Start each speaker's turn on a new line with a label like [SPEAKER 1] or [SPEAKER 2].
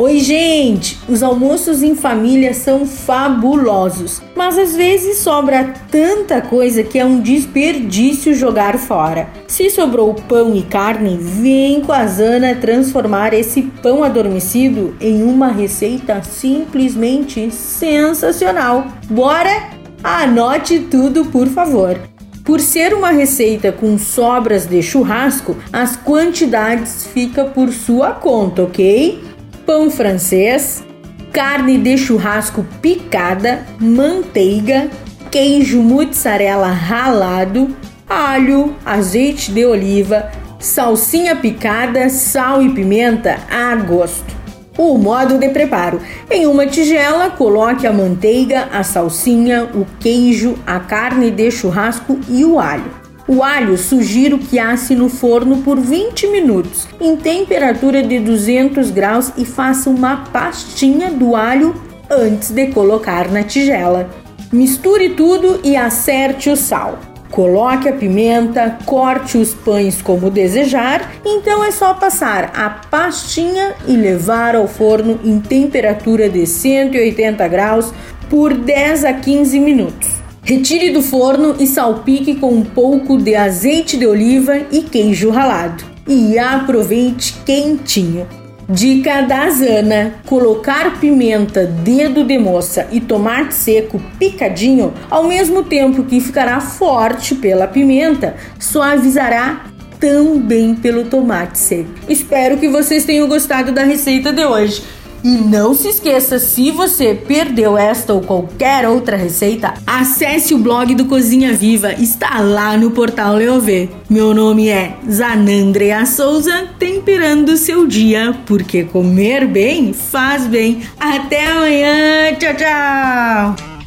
[SPEAKER 1] Oi, gente! Os almoços em família são fabulosos, mas às vezes sobra tanta coisa que é um desperdício jogar fora. Se sobrou pão e carne, vem com a Zana transformar esse pão adormecido em uma receita simplesmente sensacional. Bora? Anote tudo, por favor. Por ser uma receita com sobras de churrasco, as quantidades ficam por sua conta, ok? Pão francês, carne de churrasco picada, manteiga, queijo mozzarella ralado, alho, azeite de oliva, salsinha picada, sal e pimenta a gosto. O modo de preparo: em uma tigela, coloque a manteiga, a salsinha, o queijo, a carne de churrasco e o alho. O alho sugiro que asse no forno por 20 minutos, em temperatura de 200 graus e faça uma pastinha do alho antes de colocar na tigela. Misture tudo e acerte o sal. Coloque a pimenta, corte os pães como desejar, então é só passar a pastinha e levar ao forno em temperatura de 180 graus por 10 a 15 minutos. Retire do forno e salpique com um pouco de azeite de oliva e queijo ralado. E aproveite quentinho. Dica da Zana: colocar pimenta, dedo de moça e tomate seco picadinho, ao mesmo tempo que ficará forte pela pimenta, suavizará também pelo tomate seco. Espero que vocês tenham gostado da receita de hoje. E não se esqueça, se você perdeu esta ou qualquer outra receita, acesse o blog do Cozinha Viva, está lá no portal Leovê. Meu nome é Zanandrea Souza, temperando seu dia, porque comer bem faz bem. Até amanhã, tchau, tchau!